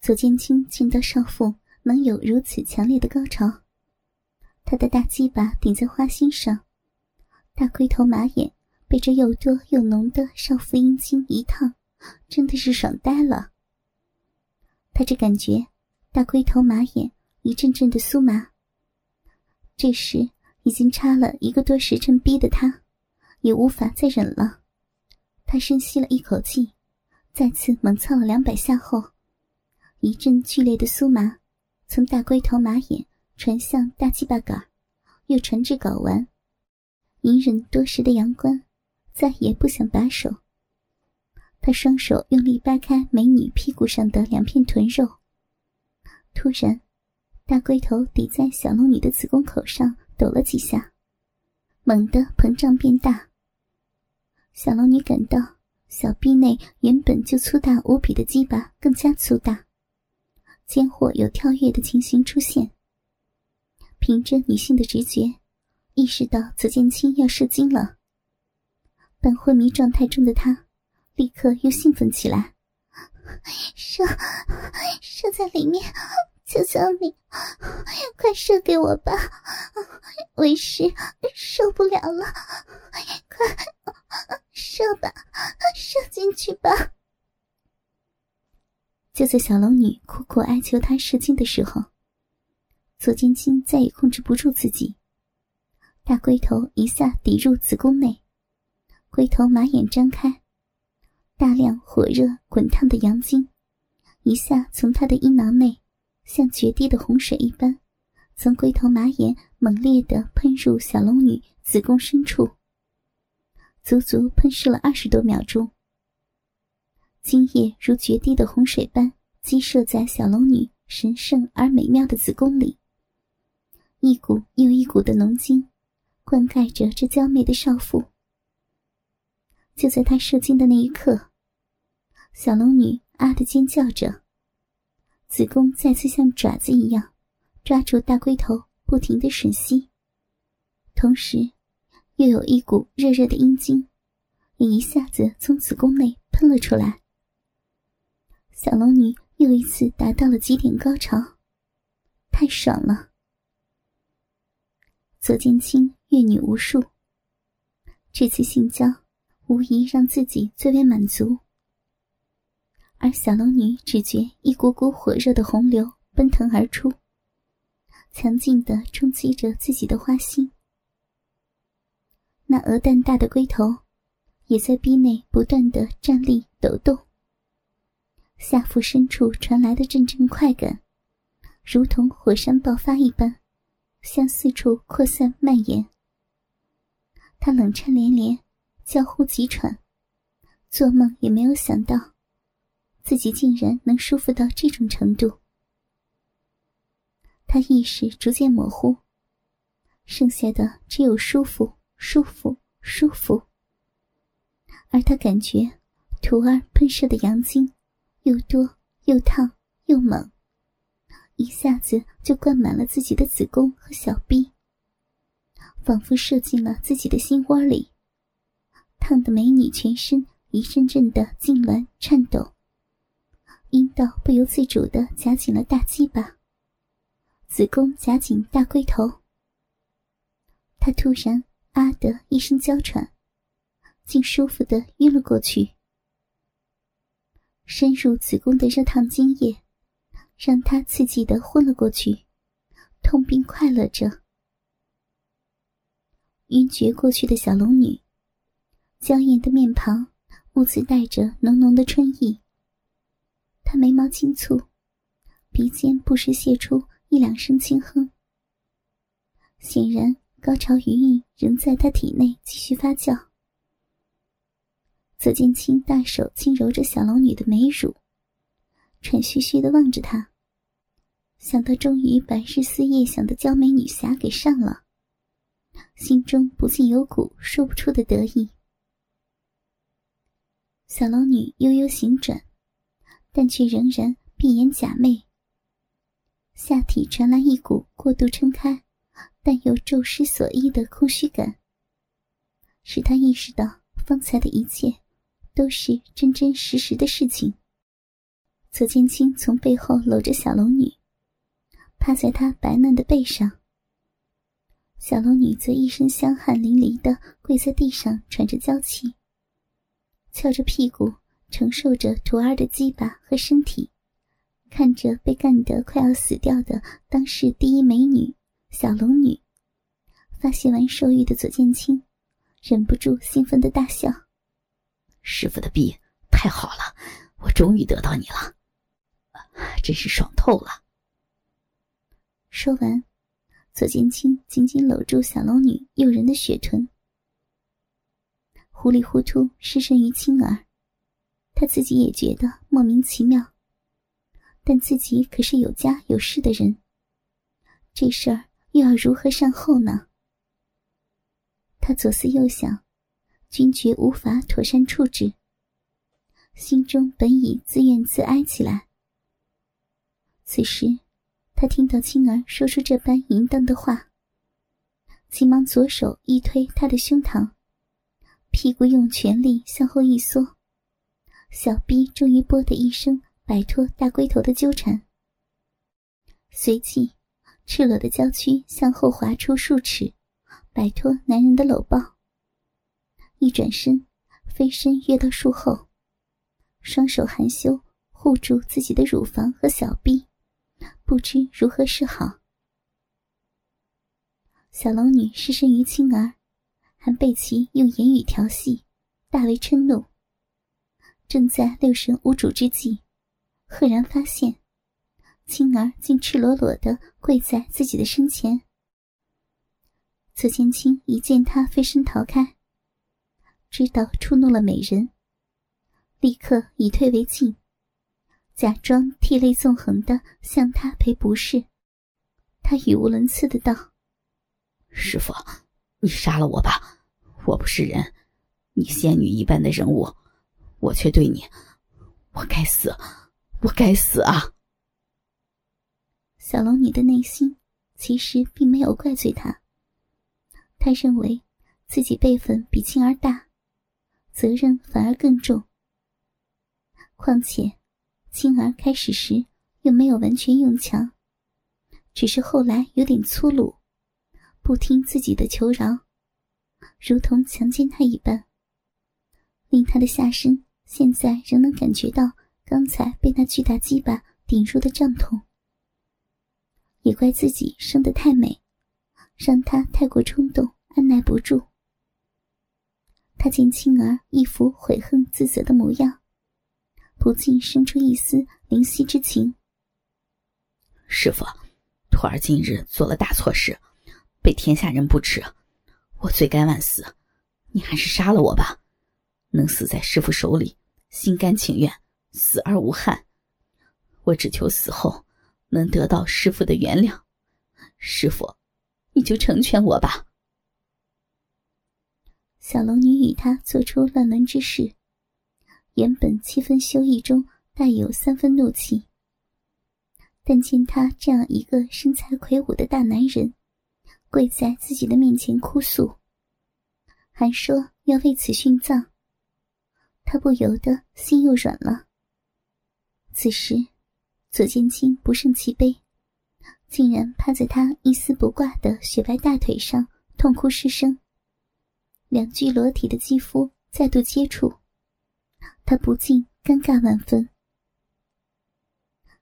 左剑清见到少妇能有如此强烈的高潮，他的大鸡巴顶在花心上，大龟头马眼被这又多又浓的少妇阴茎一烫，真的是爽呆了。他只感觉大龟头马眼一阵阵的酥麻。这时已经插了一个多时辰逼的他，也无法再忍了。他深吸了一口气，再次猛操了两百下后，一阵剧烈的酥麻从大龟头马眼传向大鸡巴杆，又传至睾丸。隐忍多时的阳关再也不想把手。他双手用力掰开美女屁股上的两片臀肉，突然，大龟头抵在小龙女的子宫口上抖了几下，猛地膨胀变大。小龙女感到小臂内原本就粗大无比的鸡巴更加粗大，间或有跳跃的情形出现。凭着女性的直觉，意识到紫剑清要射精了。半昏迷状态中的她。立刻又兴奋起来，射射在里面，求求你，快射给我吧！为师受不了了，快射吧，射进去吧！就在小龙女苦苦哀求他射精的时候，左剑清再也控制不住自己，大龟头一下抵入子宫内，龟头马眼张开。大量火热滚烫的阳精，一下从他的阴囊内，像决堤的洪水一般，从龟头马眼猛烈的喷入小龙女子宫深处，足足喷射了二十多秒钟。精液如决堤的洪水般激射在小龙女神圣而美妙的子宫里，一股又一股的浓精，灌溉着这娇媚的少妇。就在她射精的那一刻。小龙女啊的尖叫着，子宫再次像爪子一样抓住大龟头，不停的吮吸，同时又有一股热热的阴茎也一下子从子宫内喷了出来。小龙女又一次达到了极点高潮，太爽了！左剑清阅女无数，这次性交无疑让自己最为满足。而小龙女只觉一股股火热的洪流奔腾而出，强劲的冲击着自己的花心。那鹅蛋大的龟头也在逼内不断的站立抖动。下腹深处传来的阵阵快感，如同火山爆发一般，向四处扩散蔓延。他冷颤连连，叫呼急喘，做梦也没有想到。自己竟然能舒服到这种程度，他意识逐渐模糊，剩下的只有舒服、舒服、舒服。而他感觉徒儿喷射的阳精又多又烫又猛，一下子就灌满了自己的子宫和小臂，仿佛射进了自己的心窝里，烫得美女全身一阵阵的痉挛颤抖。阴道不由自主的夹紧了大鸡巴，子宫夹紧大龟头。他突然啊的一声娇喘，竟舒服的晕了过去。深入子宫的热烫精液，让他刺激的昏了过去，痛并快乐着。晕厥过去的小龙女，娇艳的面庞，兀自带着浓浓的春意。他眉毛轻蹙，鼻尖不时泄出一两声轻哼。显然，高潮余韵仍在她体内继续发酵。左剑清大手轻揉着小龙女的美乳，喘吁吁的望着她，想到终于把日思夜想的娇美女侠给上了，心中不禁有股说不出的得意。小龙女悠悠醒转。但却仍然闭眼假寐，下体传来一股过度撑开，但又骤失所依的空虚感，使他意识到方才的一切都是真真实实的事情。左剑清从背后搂着小龙女，趴在她白嫩的背上。小龙女则一身香汗淋漓的跪在地上，喘着娇气，翘着屁股承受着徒儿的鸡巴和身体，看着被干得快要死掉的当世第一美女小龙女，发泄完兽欲的左剑清，忍不住兴奋的大笑：“师傅的臂太好了，我终于得到你了。”真是爽透了。说完，左剑清紧紧搂住小龙女诱人的雪臀，糊里糊涂失身于青儿，他自己也觉得莫名其妙。但自己可是有家有室的人，这事儿又要如何善后呢？他左思右想，均觉无法妥善处置，心中本已自怨自哀起来。此时，他听到青儿说出这般淫荡的话，急忙左手一推他的胸膛，屁股用全力向后一缩，小臂终于“啵”的一声摆脱大龟头的纠缠，随即赤裸的娇躯向后滑出数尺，摆脱男人的搂抱，一转身，飞身跃到树后，双手含羞护住自己的乳房和小臂。不知如何是好。小龙女失身于青儿，还被其用言语调戏，大为嗔怒。正在六神无主之际，赫然发现青儿竟赤裸裸的跪在自己的身前。左千青一见他飞身逃开，知道触怒了美人，立刻以退为进。假装涕泪纵横的向他赔不是，他语无伦次的道：“师傅，你杀了我吧！我不是人，你仙女一般的人物，我却对你，我该死，我该死啊！”小龙女的内心其实并没有怪罪他，他认为自己辈分比青儿大，责任反而更重，况且。青儿开始时又没有完全用强，只是后来有点粗鲁，不听自己的求饶，如同强奸他一般，令他的下身现在仍能感觉到刚才被那巨大鸡巴顶入的胀痛。也怪自己生得太美，让他太过冲动，按耐不住。他见青儿一副悔恨自责的模样。不禁生出一丝怜惜之情。师傅，徒儿今日做了大错事，被天下人不齿，我罪该万死，你还是杀了我吧，能死在师傅手里，心甘情愿，死而无憾。我只求死后能得到师傅的原谅，师傅，你就成全我吧。小龙女与他做出乱伦之事。原本七分羞意中带有三分怒气，但见他这样一个身材魁梧的大男人跪在自己的面前哭诉，还说要为此殉葬，他不由得心又软了。此时，左剑清不胜其悲，竟然趴在他一丝不挂的雪白大腿上痛哭失声，两具裸体的肌肤再度接触。他不禁尴尬万分，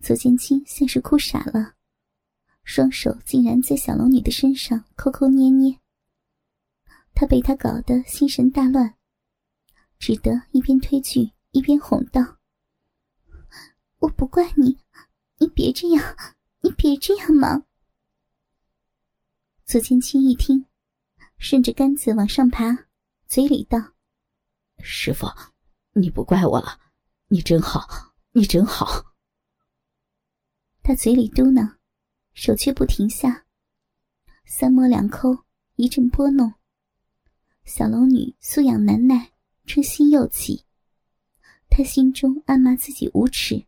左剑清像是哭傻了，双手竟然在小龙女的身上抠抠捏捏。他被他搞得心神大乱，只得一边推拒一边哄道：“我不怪你，你别这样，你别这样嘛。”左剑清一听，顺着杆子往上爬，嘴里道：“师傅。”你不怪我了，你真好，你真好。他嘴里嘟囔，手却不停下，三摸两抠，一阵拨弄。小龙女素养难耐，春心又起，她心中暗骂自己无耻，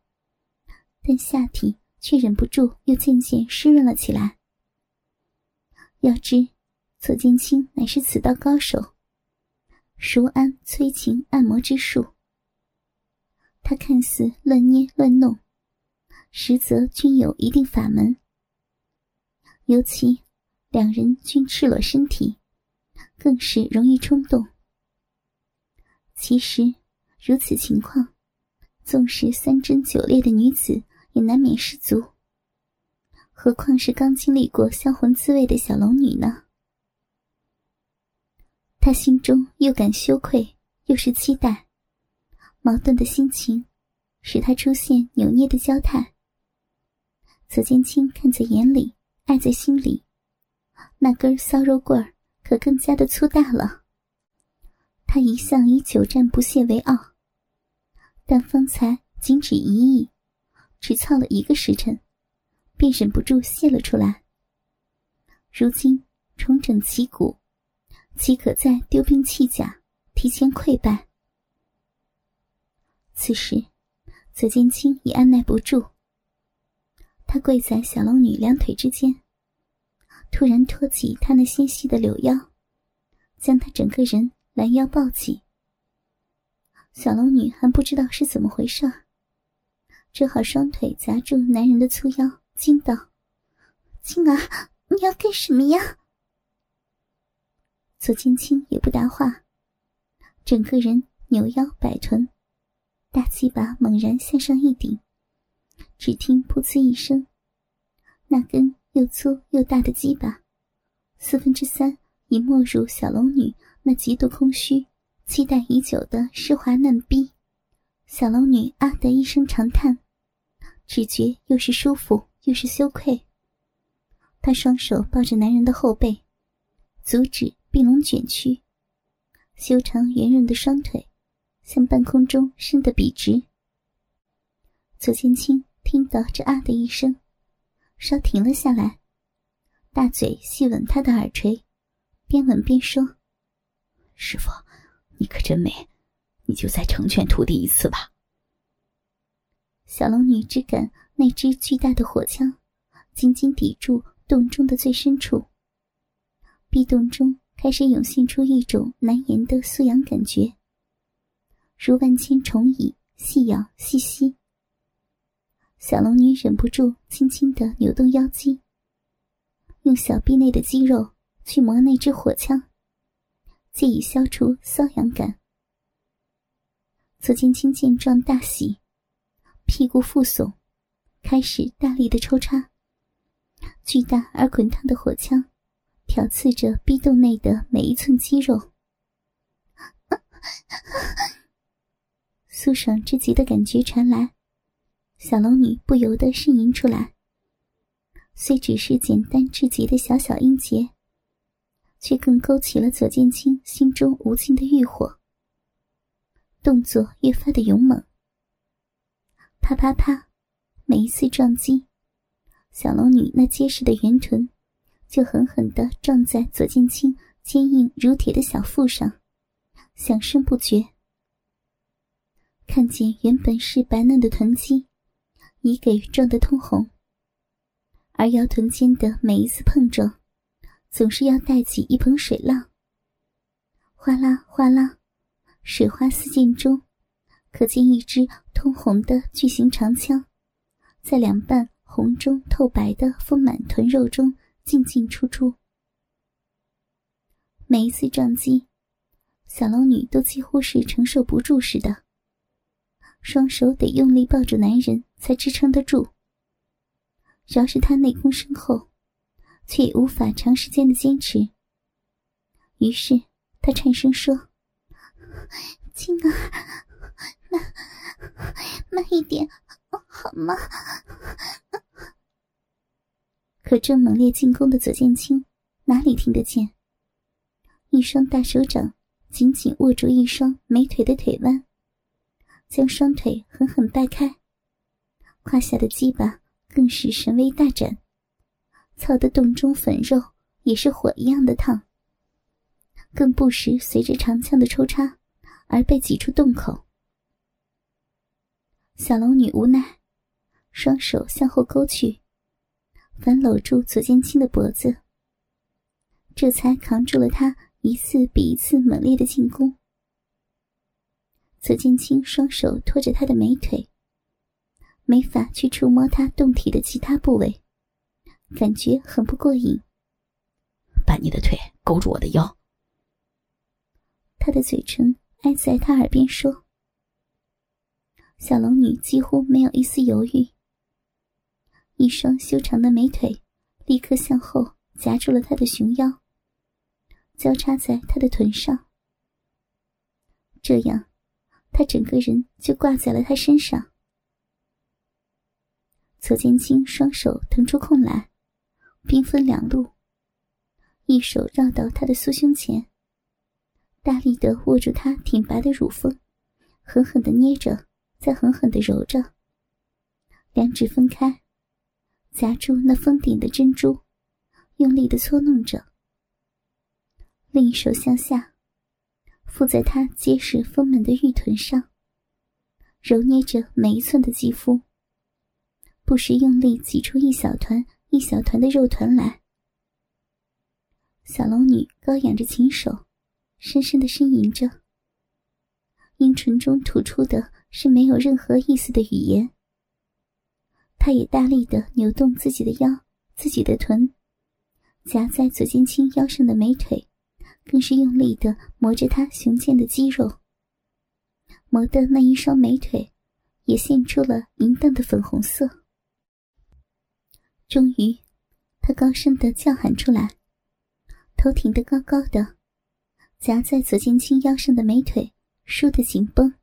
但下体却忍不住又渐渐湿润了起来。要知左剑清乃是此道高手。熟谙催情按摩之术，他看似乱捏乱弄，实则均有一定法门。尤其两人均赤裸身体，更是容易冲动。其实如此情况，纵使三贞九烈的女子也难免失足，何况是刚经历过销魂滋味的小龙女呢？他心中又感羞愧，又是期待，矛盾的心情使他出现扭捏的娇态。左剑清看在眼里，爱在心里，那根骚肉棍儿可更加的粗大了。他一向以久战不懈为傲，但方才仅止一役，只操了一个时辰，便忍不住泄了出来。如今重整旗鼓。岂可再丢兵弃甲，提前溃败？此时，左剑清已按耐不住，他跪在小龙女两腿之间，突然托起她那纤细的柳腰，将她整个人拦腰抱起。小龙女还不知道是怎么回事，只好双腿夹住男人的粗腰，惊道：“青儿，你要干什么呀？”左青青也不答话，整个人扭腰摆臀，大鸡巴猛然向上一顶，只听“噗呲”一声，那根又粗又大的鸡巴，四分之三已没入小龙女那极度空虚、期待已久的湿滑嫩逼。小龙女啊的一声长叹，只觉又是舒服又是羞愧。她双手抱着男人的后背，阻止。并拢卷曲，修长圆润的双腿向半空中伸得笔直。左剑青听到这“啊”的一声，稍停了下来，大嘴细吻他的耳垂，边吻边说：“师傅，你可真美，你就再成全徒弟一次吧。”小龙女只敢那只巨大的火枪紧紧抵住洞中的最深处，壁洞中。开始涌现出一种难言的酥痒感觉，如万千虫蚁细咬细吸。小龙女忍不住轻轻的扭动腰肌，用小臂内的肌肉去磨那只火枪，借以消除瘙痒感。左剑清见状大喜，屁股腹耸，开始大力的抽插，巨大而滚烫的火枪。挑刺着逼洞内的每一寸肌肉，酥爽之极的感觉传来，小龙女不由得呻吟出来。虽只是简单至极的小小音节，却更勾起了左剑清心中无尽的欲火。动作越发的勇猛，啪啪啪，每一次撞击，小龙女那结实的圆臀。就狠狠地撞在左剑清坚硬如铁的小腹上，响声不绝。看见原本是白嫩的臀肌，已给撞得通红，而腰臀间的每一次碰撞，总是要带起一盆水浪。哗啦哗啦，水花四溅中，可见一只通红的巨型长枪，在两半红中透白的丰满臀肉中。进进出出，每一次撞击，小龙女都几乎是承受不住似的，双手得用力抱住男人才支撑得住。饶是她内功深厚，却也无法长时间的坚持。于是她颤声说：“青儿，慢慢一点，好吗？”可正猛烈进攻的左剑清哪里听得见？一双大手掌紧紧握住一双美腿的腿弯，将双腿狠狠掰开，胯下的鸡巴更是神威大展，操的洞中粉肉也是火一样的烫，更不时随着长枪的抽插而被挤出洞口。小龙女无奈，双手向后勾去。反搂住左剑清的脖子，这才扛住了他一次比一次猛烈的进攻。左剑清双手托着他的美腿，没法去触摸他胴体的其他部位，感觉很不过瘾。把你的腿勾住我的腰。他的嘴唇挨在他耳边说。小龙女几乎没有一丝犹豫，一双修长的美腿立刻向后夹住了他的熊腰，交叉在他的臀上。这样，他整个人就挂在了他身上。左剑清双手腾出空来，兵分两路，一手绕到他的酥胸前，大力的握住他挺拔的乳峰，狠狠的捏着，再狠狠的揉着。两指分开，夹住那峰顶的珍珠，用力的搓弄着。另一手向下，附在他结实丰满的玉臀上，揉捏着每一寸的肌肤。不时用力挤出一小团一小团的肉团来。小龙女高仰着琴手，深深的呻吟着，阴唇中吐出的是没有任何意思的语言。他也大力的扭动自己的腰，自己的臀，夹在左剑清腰上的美腿，更是用力的磨着他雄健的肌肉，磨的那一双美腿也现出了淫荡的粉红色。终于，他高声的叫喊出来，头挺得高高的，夹在左剑清腰上的美腿舒得紧绷。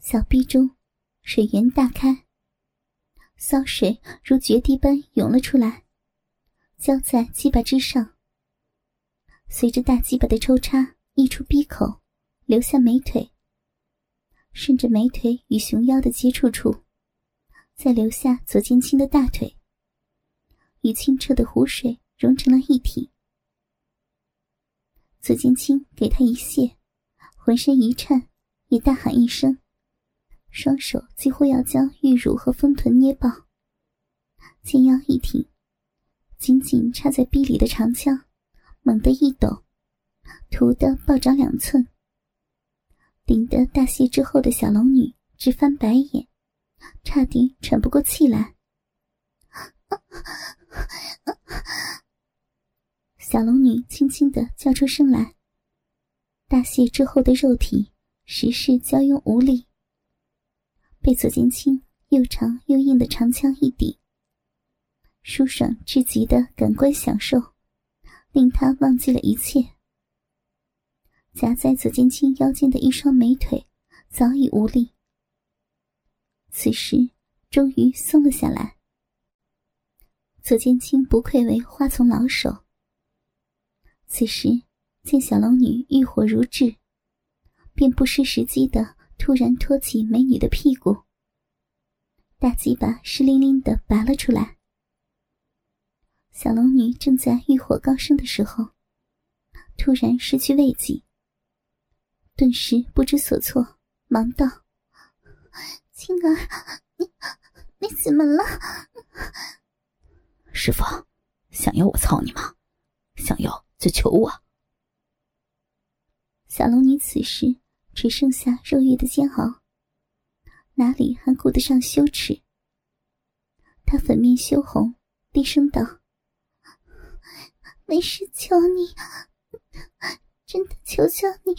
小臂中水源大开，骚水如决堤般涌了出来，浇在鸡巴之上。随着大鸡巴的抽插溢出鼻口，流下美腿，顺着美腿与熊腰的接触处，再流下左剑青的大腿。与清澈的湖水融成了一体。左剑青给他一泻，浑身一颤，也大喊一声，双手几乎要将玉乳和丰臀捏爆。肩腰一挺，紧紧插在臂里的长枪猛地一抖，突的暴涨两寸，顶得大泄之后的小龙女直翻白眼，差点喘不过气来。小龙女轻轻的叫出声来。大泄之后的肉体，时是娇慵无力，被左剑清又长又硬的长枪一抵，舒爽至极的感官享受，令他忘记了一切。夹在左剑清腰间的一双美腿早已无力，此时终于松了下来。左剑清不愧为花丛老手。此时见小龙女欲火如炙，便不失时机的突然托起美女的屁股，大鸡巴湿淋淋的拔了出来。小龙女正在欲火高升的时候，突然失去慰藉，顿时不知所措，忙道：“青儿，你你怎么了？”师傅，想要我操你吗？想要就求我。小龙女此时只剩下肉欲的煎熬，哪里还顾得上羞耻？他粉面羞红，低声道：“没事，求你，真的求求你，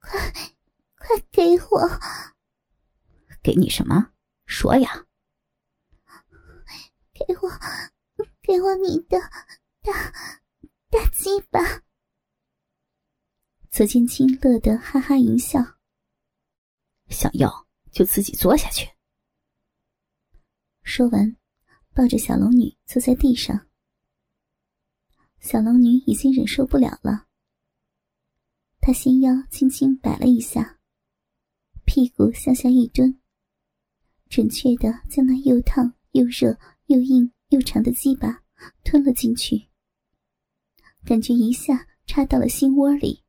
快快给我！给你什么？说呀！给我。”给我你的大大鸡巴！左剑清乐得哈哈一笑。想要就自己坐下去。说完，抱着小龙女坐在地上。小龙女已经忍受不了了，她纤腰轻轻摆了一下，屁股向下一蹲，准确的将那又烫又热又硬。又长的鸡巴吞了进去，感觉一下插到了心窝里。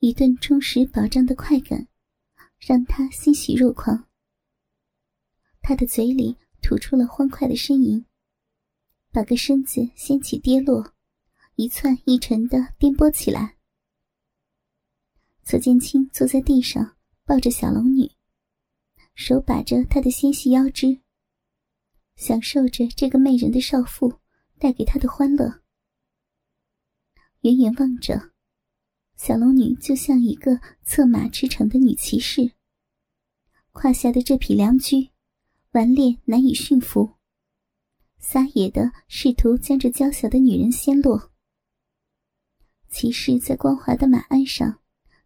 一顿充实饱胀的快感，让他欣喜若狂。他的嘴里吐出了欢快的呻吟，把个身子掀起跌落，一窜一沉的颠簸起来。左剑清坐在地上，抱着小龙女，手把着她的纤细腰肢，享受着这个媚人的少妇带给他的欢乐。远远望着，小龙女就像一个策马驰骋的女骑士，胯下的这匹良驹，顽劣难以驯服，撒野的试图将这娇小的女人掀落。骑士在光滑的马鞍上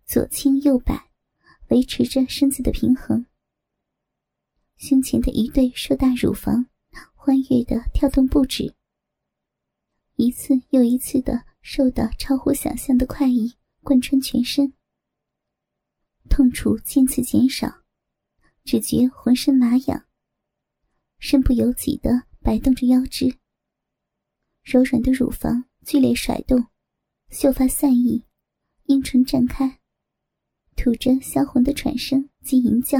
左倾右摆，维持着身子的平衡，胸前的一对硕大乳房欢悦的跳动不止，一次又一次的。受到超乎想象的快意贯穿全身，痛楚渐次减少，只觉浑身麻痒。身不由己的摆动着腰肢，柔软的乳房剧烈甩动，秀发散逸，阴唇绽开，吐着销魂的喘声及吟叫。